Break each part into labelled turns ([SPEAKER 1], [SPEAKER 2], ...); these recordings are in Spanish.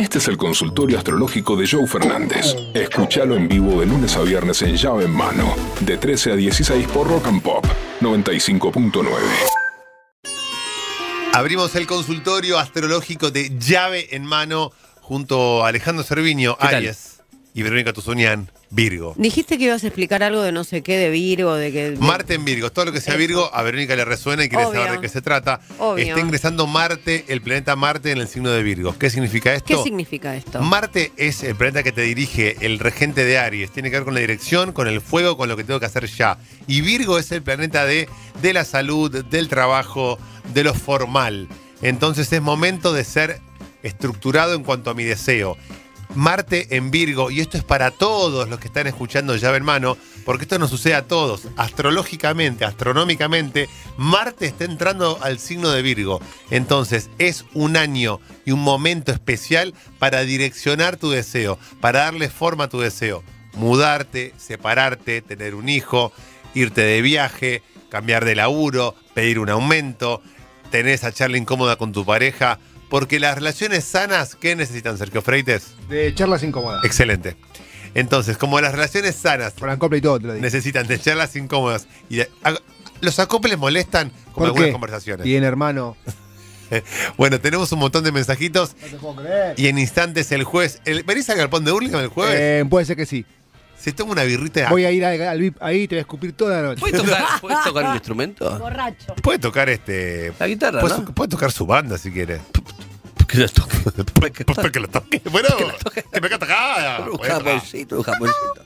[SPEAKER 1] Este es el consultorio astrológico de Joe Fernández. Escúchalo en vivo de lunes a viernes en llave en mano, de 13 a 16 por Rock and Pop 95.9.
[SPEAKER 2] Abrimos el consultorio astrológico de llave en mano junto a Alejandro Cerviño. Aries, y Verónica Tuzunian, Virgo.
[SPEAKER 3] Dijiste que ibas a explicar algo de no sé qué, de Virgo, de que...
[SPEAKER 2] Marte en Virgo, todo lo que sea Virgo, a Verónica le resuena y quiere
[SPEAKER 3] Obvio.
[SPEAKER 2] saber de qué se trata.
[SPEAKER 3] Obvio.
[SPEAKER 2] Está ingresando Marte, el planeta Marte, en el signo de Virgo. ¿Qué significa esto?
[SPEAKER 3] ¿Qué significa esto?
[SPEAKER 2] Marte es el planeta que te dirige, el regente de Aries. Tiene que ver con la dirección, con el fuego, con lo que tengo que hacer ya. Y Virgo es el planeta de, de la salud, del trabajo, de lo formal. Entonces es momento de ser estructurado en cuanto a mi deseo. Marte en Virgo, y esto es para todos los que están escuchando llave en mano, porque esto nos sucede a todos. Astrológicamente, astronómicamente, Marte está entrando al signo de Virgo. Entonces es un año y un momento especial para direccionar tu deseo, para darle forma a tu deseo. Mudarte, separarte, tener un hijo, irte de viaje, cambiar de laburo, pedir un aumento, tener esa charla incómoda con tu pareja. Porque las relaciones sanas, ¿qué necesitan, Sergio Freites?
[SPEAKER 4] De charlas incómodas.
[SPEAKER 2] Excelente. Entonces, como las relaciones sanas
[SPEAKER 4] Con acople y todo, te lo digo.
[SPEAKER 2] necesitan de charlas incómodas y de- a- los acoples molestan como
[SPEAKER 4] ¿Por
[SPEAKER 2] algunas
[SPEAKER 4] qué?
[SPEAKER 2] conversaciones.
[SPEAKER 4] Bien, hermano.
[SPEAKER 2] Bueno, tenemos un montón de mensajitos
[SPEAKER 4] No te puedo creer.
[SPEAKER 2] y en instantes el juez. El, ¿Venís al galpón de Hurlingham el jueves?
[SPEAKER 4] Eh, puede ser que sí.
[SPEAKER 2] Se toma una birrita.
[SPEAKER 4] Voy a ir al, al VIP ahí y te voy a escupir toda la noche.
[SPEAKER 5] ¿Puedes tocar, ¿puedes tocar un instrumento?
[SPEAKER 3] Borracho.
[SPEAKER 2] Puede tocar este.
[SPEAKER 5] La guitarra,
[SPEAKER 2] Puede,
[SPEAKER 5] ¿no?
[SPEAKER 2] puede tocar su banda si quiere.
[SPEAKER 5] Que toque.
[SPEAKER 2] Porque lo toque. Bueno, que me canta acá.
[SPEAKER 5] Un jamoncito, un jamoncito.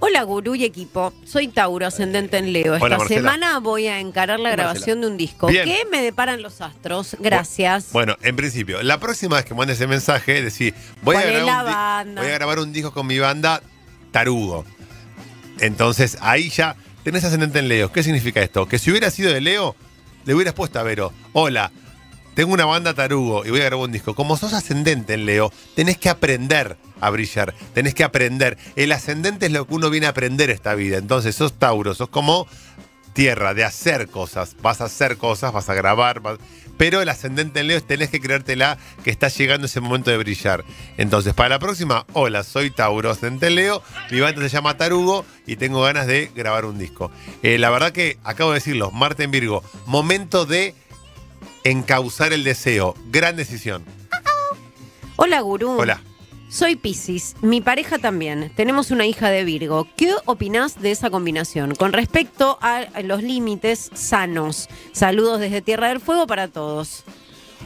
[SPEAKER 3] Hola, gurú y equipo. Soy Tauro, ascendente en Leo. Esta
[SPEAKER 2] Hola,
[SPEAKER 3] semana voy a encarar la
[SPEAKER 5] Marcela.
[SPEAKER 3] grabación de un disco.
[SPEAKER 2] Bien.
[SPEAKER 3] ¿Qué me deparan los astros? Gracias.
[SPEAKER 2] Bueno, en principio, la próxima vez que mandes ese mensaje, decís, voy a,
[SPEAKER 3] ¿Cuál es
[SPEAKER 2] grabar
[SPEAKER 3] la
[SPEAKER 2] un voy a grabar un disco con mi banda Tarugo. Entonces, ahí ya tenés ascendente en Leo. ¿Qué significa esto? Que si hubiera sido de Leo, le hubieras puesto a Vero, hola, tengo una banda Tarugo y voy a grabar un disco. Como sos ascendente en Leo, tenés que aprender a brillar, tenés que aprender. El ascendente es lo que uno viene a aprender esta vida. Entonces, sos Tauro, sos como tierra, de hacer cosas. Vas a hacer cosas, vas a grabar, pero el ascendente en Leo tenés que creértela que está llegando ese momento de brillar. Entonces, para la próxima, hola, soy Tauro, ascendente en Leo, mi banda se llama Tarugo y tengo ganas de grabar un disco. Eh, la verdad que, acabo de decirlo, Marte en Virgo, momento de encauzar el deseo. Gran decisión.
[SPEAKER 3] Hola, gurú.
[SPEAKER 2] Hola.
[SPEAKER 3] Soy Piscis, mi pareja también. Tenemos una hija de Virgo. ¿Qué opinás de esa combinación? Con respecto a los límites sanos. Saludos desde Tierra del Fuego para todos.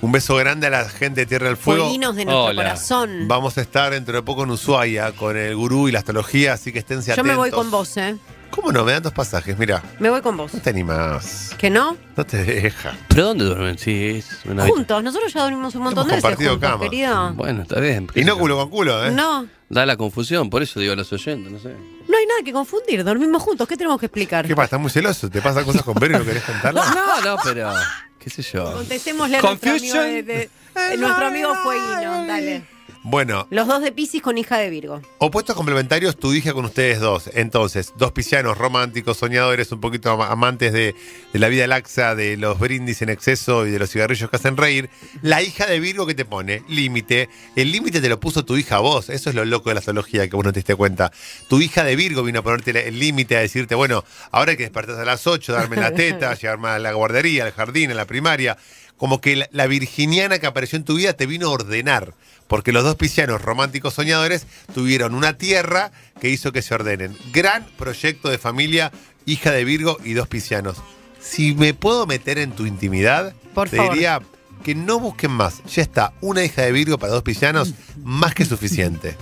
[SPEAKER 2] Un beso grande a la gente de Tierra del Fuego.
[SPEAKER 3] Fueguinos de nuestro
[SPEAKER 5] Hola.
[SPEAKER 3] corazón.
[SPEAKER 2] Vamos a estar dentro de poco en Ushuaia con el gurú y la astrología, así que esténse
[SPEAKER 3] Yo
[SPEAKER 2] atentos.
[SPEAKER 3] me voy con vos, ¿eh?
[SPEAKER 2] ¿Cómo no? Me dan dos pasajes, mira.
[SPEAKER 3] Me voy con vos.
[SPEAKER 2] No te animás.
[SPEAKER 3] ¿Que no?
[SPEAKER 2] No te deja.
[SPEAKER 5] ¿Pero dónde duermen? Sí, es una.
[SPEAKER 3] Juntos. Nosotros ya dormimos un montón
[SPEAKER 2] Hemos
[SPEAKER 3] de veces
[SPEAKER 2] compartido
[SPEAKER 3] juntos,
[SPEAKER 2] cama.
[SPEAKER 3] querido.
[SPEAKER 5] Bueno, está bien.
[SPEAKER 2] Y no culo con culo, ¿eh?
[SPEAKER 3] No.
[SPEAKER 5] Da la confusión, por eso digo a los oyentes, no sé.
[SPEAKER 3] No hay nada que confundir. Dormimos juntos. ¿Qué tenemos que explicar?
[SPEAKER 2] ¿Qué pasa? ¿Estás muy celoso? ¿Te pasan cosas con Vero y no querés contarlas?
[SPEAKER 5] No, no, pero. ¿Qué sé yo?
[SPEAKER 3] Contestémosle a nuestro amigo,
[SPEAKER 5] Confusion.
[SPEAKER 3] de, de- de nuestro amigo Fueguino. Dale.
[SPEAKER 2] Bueno,
[SPEAKER 3] Los dos de Piscis con hija de Virgo.
[SPEAKER 2] opuestos complementarios, tu hija con ustedes dos. Entonces, dos piscianos románticos, soñadores, un poquito ama- amantes de, de la vida laxa, de los brindis en exceso y de los cigarrillos que hacen reír. La hija de Virgo que te pone, límite. El límite te lo puso tu hija a vos. Eso es lo loco de la astrología, que vos no te diste cuenta. Tu hija de Virgo vino a ponerte el límite, a decirte, bueno, ahora hay que despertarse a las 8, darme la teta, llevarme a la guardería, al jardín, a la primaria. Como que la, la virginiana que apareció en tu vida te vino a ordenar. Porque los dos piscianos románticos soñadores tuvieron una tierra que hizo que se ordenen. Gran proyecto de familia, hija de Virgo y dos piscianos. Si me puedo meter en tu intimidad,
[SPEAKER 3] Por
[SPEAKER 2] te
[SPEAKER 3] favor.
[SPEAKER 2] diría que no busquen más. Ya está, una hija de Virgo para dos piscianos, más que suficiente.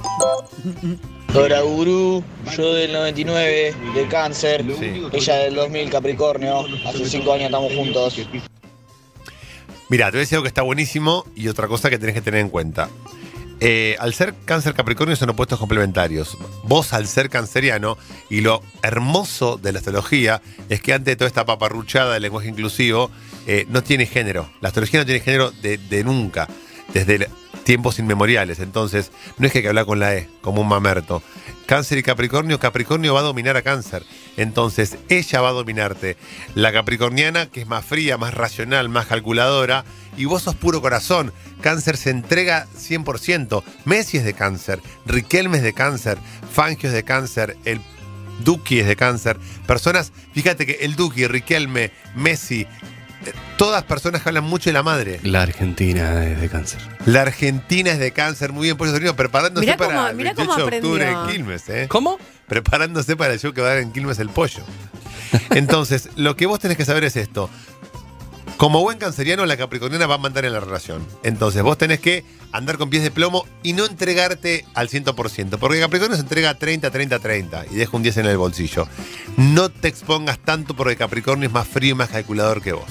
[SPEAKER 6] Dora Gurú, yo del 99, de cáncer,
[SPEAKER 2] Sí.
[SPEAKER 6] ella del 2000, Capricornio, hace 5 años estamos juntos.
[SPEAKER 2] Mira, te voy a decir algo que está buenísimo y otra cosa que tenés que tener en cuenta. Eh, al ser cáncer capricornio son opuestos complementarios. Vos al ser canceriano, y lo hermoso de la astrología es que antes de toda esta paparruchada del lenguaje inclusivo, eh, no tiene género. La astrología no tiene género de, de nunca, desde tiempos inmemoriales. Entonces, no es que hay que hablar con la E, como un mamerto. Cáncer y Capricornio, Capricornio va a dominar a Cáncer. Entonces, ella va a dominarte. La capricorniana, que es más fría, más racional, más calculadora, y vos sos puro corazón. Cáncer se entrega 100%. Messi es de cáncer, Riquelme es de cáncer, Fangio es de cáncer, el Duki es de cáncer. Personas, fíjate que el Duki, Riquelme, Messi, todas personas que hablan mucho de la madre.
[SPEAKER 5] La Argentina es de cáncer.
[SPEAKER 2] La Argentina es de cáncer, muy bien, Pollo Soriano, preparándose
[SPEAKER 3] Mirá
[SPEAKER 2] para
[SPEAKER 3] cómo-
[SPEAKER 2] el
[SPEAKER 3] mirá
[SPEAKER 2] 28
[SPEAKER 3] cómo
[SPEAKER 2] de octubre en
[SPEAKER 3] aprendió.
[SPEAKER 2] Quilmes, ¿eh?
[SPEAKER 5] ¿Cómo?
[SPEAKER 2] Preparándose para el show que va a dar en Quilmes el pollo. Entonces, lo que vos tenés que saber es esto. Como buen canceriano, la capricorniana va a mandar en la relación. Entonces, vos tenés que andar con pies de plomo y no entregarte al 100%. Porque Capricornio se entrega 30, 30, 30 y deja un 10 en el bolsillo. No te expongas tanto porque Capricornio es más frío y más calculador que vos.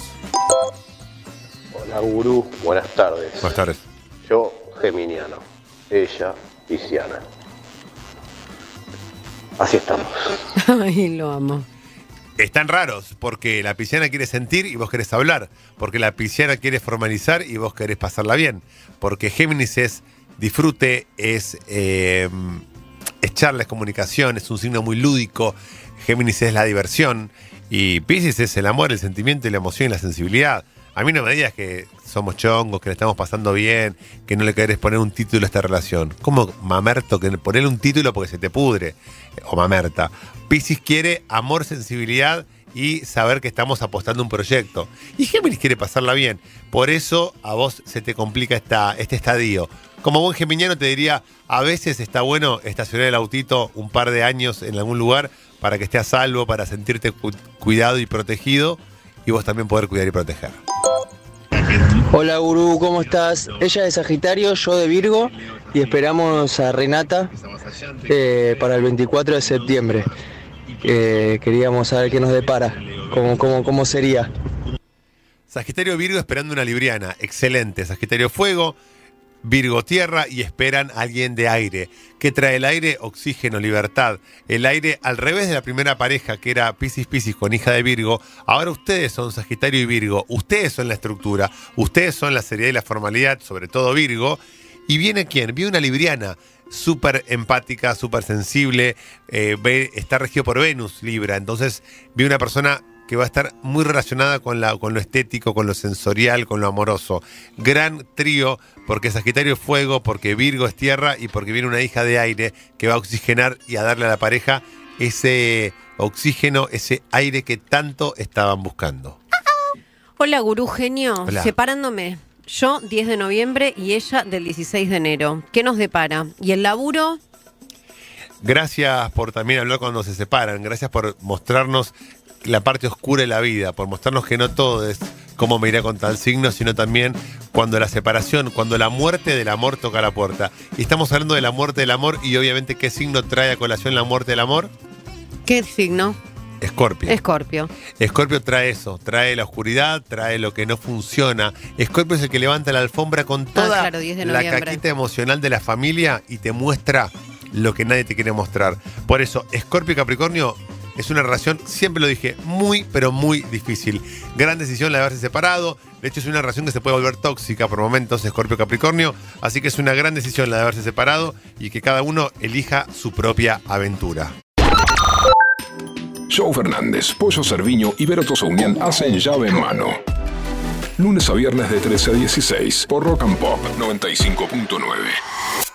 [SPEAKER 7] Hola gurú, buenas tardes.
[SPEAKER 2] Buenas tardes.
[SPEAKER 7] Yo, Geminiano. Ella, Pisciana. Así estamos.
[SPEAKER 3] Ay, lo amo.
[SPEAKER 2] Están raros porque la pisciana quiere sentir y vos querés hablar. Porque la pisciana quiere formalizar y vos querés pasarla bien. Porque Géminis es disfrute, es, eh, es charla, es comunicación, es un signo muy lúdico. Géminis es la diversión. Y Pisces es el amor, el sentimiento y la emoción y la sensibilidad. A mí no me digas que somos chongos, que le estamos pasando bien, que no le querés poner un título a esta relación. ¿Cómo mamerto que ponerle un título porque se te pudre? O mamerta. Piscis quiere amor, sensibilidad y saber que estamos apostando un proyecto. Y Géminis quiere pasarla bien. Por eso a vos se te complica esta, este estadio. Como buen geminiano te diría, a veces está bueno estacionar el autito un par de años en algún lugar para que esté a salvo, para sentirte cu- cuidado y protegido y vos también poder cuidar y proteger.
[SPEAKER 8] Hola Gurú, ¿cómo estás? Ella de Sagitario, yo de Virgo y esperamos a Renata eh, para el 24 de septiembre. Eh, queríamos saber qué nos depara, cómo, cómo, cómo sería.
[SPEAKER 2] Sagitario Virgo esperando una libriana. Excelente. Sagitario Fuego, Virgo Tierra y esperan a alguien de aire. ¿Qué trae el aire? Oxígeno, libertad. El aire al revés de la primera pareja que era Piscis Piscis con hija de Virgo. Ahora ustedes son Sagitario y Virgo. Ustedes son la estructura. Ustedes son la seriedad y la formalidad, sobre todo Virgo. ¿Y viene quién? Viene una libriana súper empática, súper sensible, eh, está regido por Venus, Libra, entonces vi una persona que va a estar muy relacionada con, la, con lo estético, con lo sensorial, con lo amoroso. Gran trío, porque Sagitario es fuego, porque Virgo es tierra y porque viene una hija de aire que va a oxigenar y a darle a la pareja ese oxígeno, ese aire que tanto estaban buscando.
[SPEAKER 3] Hola, gurú genio.
[SPEAKER 2] Hola.
[SPEAKER 3] Separándome. Yo 10 de noviembre y ella del 16 de enero. ¿Qué nos depara? ¿Y el laburo?
[SPEAKER 2] Gracias por también hablar cuando se separan, gracias por mostrarnos la parte oscura de la vida, por mostrarnos que no todo es como me irá con tal signo, sino también cuando la separación, cuando la muerte del amor toca la puerta. Y estamos hablando de la muerte del amor y obviamente qué signo trae a colación la muerte del amor?
[SPEAKER 3] ¿Qué signo?
[SPEAKER 2] Escorpio.
[SPEAKER 3] Escorpio.
[SPEAKER 2] Escorpio trae eso, trae la oscuridad, trae lo que no funciona. Escorpio es el que levanta la alfombra con toda
[SPEAKER 3] Ah, claro, 10 de
[SPEAKER 2] la caquita emocional de la familia y te muestra lo que nadie te quiere mostrar. Por eso, Escorpio y Capricornio es una relación, siempre lo dije, muy, pero muy difícil. Gran decisión la de haberse separado. De hecho, es una relación que se puede volver tóxica por momentos, Escorpio Capricornio. Así que es una gran decisión la de haberse separado y que cada uno elija su propia aventura.
[SPEAKER 1] Joe Fernández, Pollo Cerviño y Vero Unión hacen llave en mano. Lunes a viernes de 13 a 16 por Rock and Pop 95.9.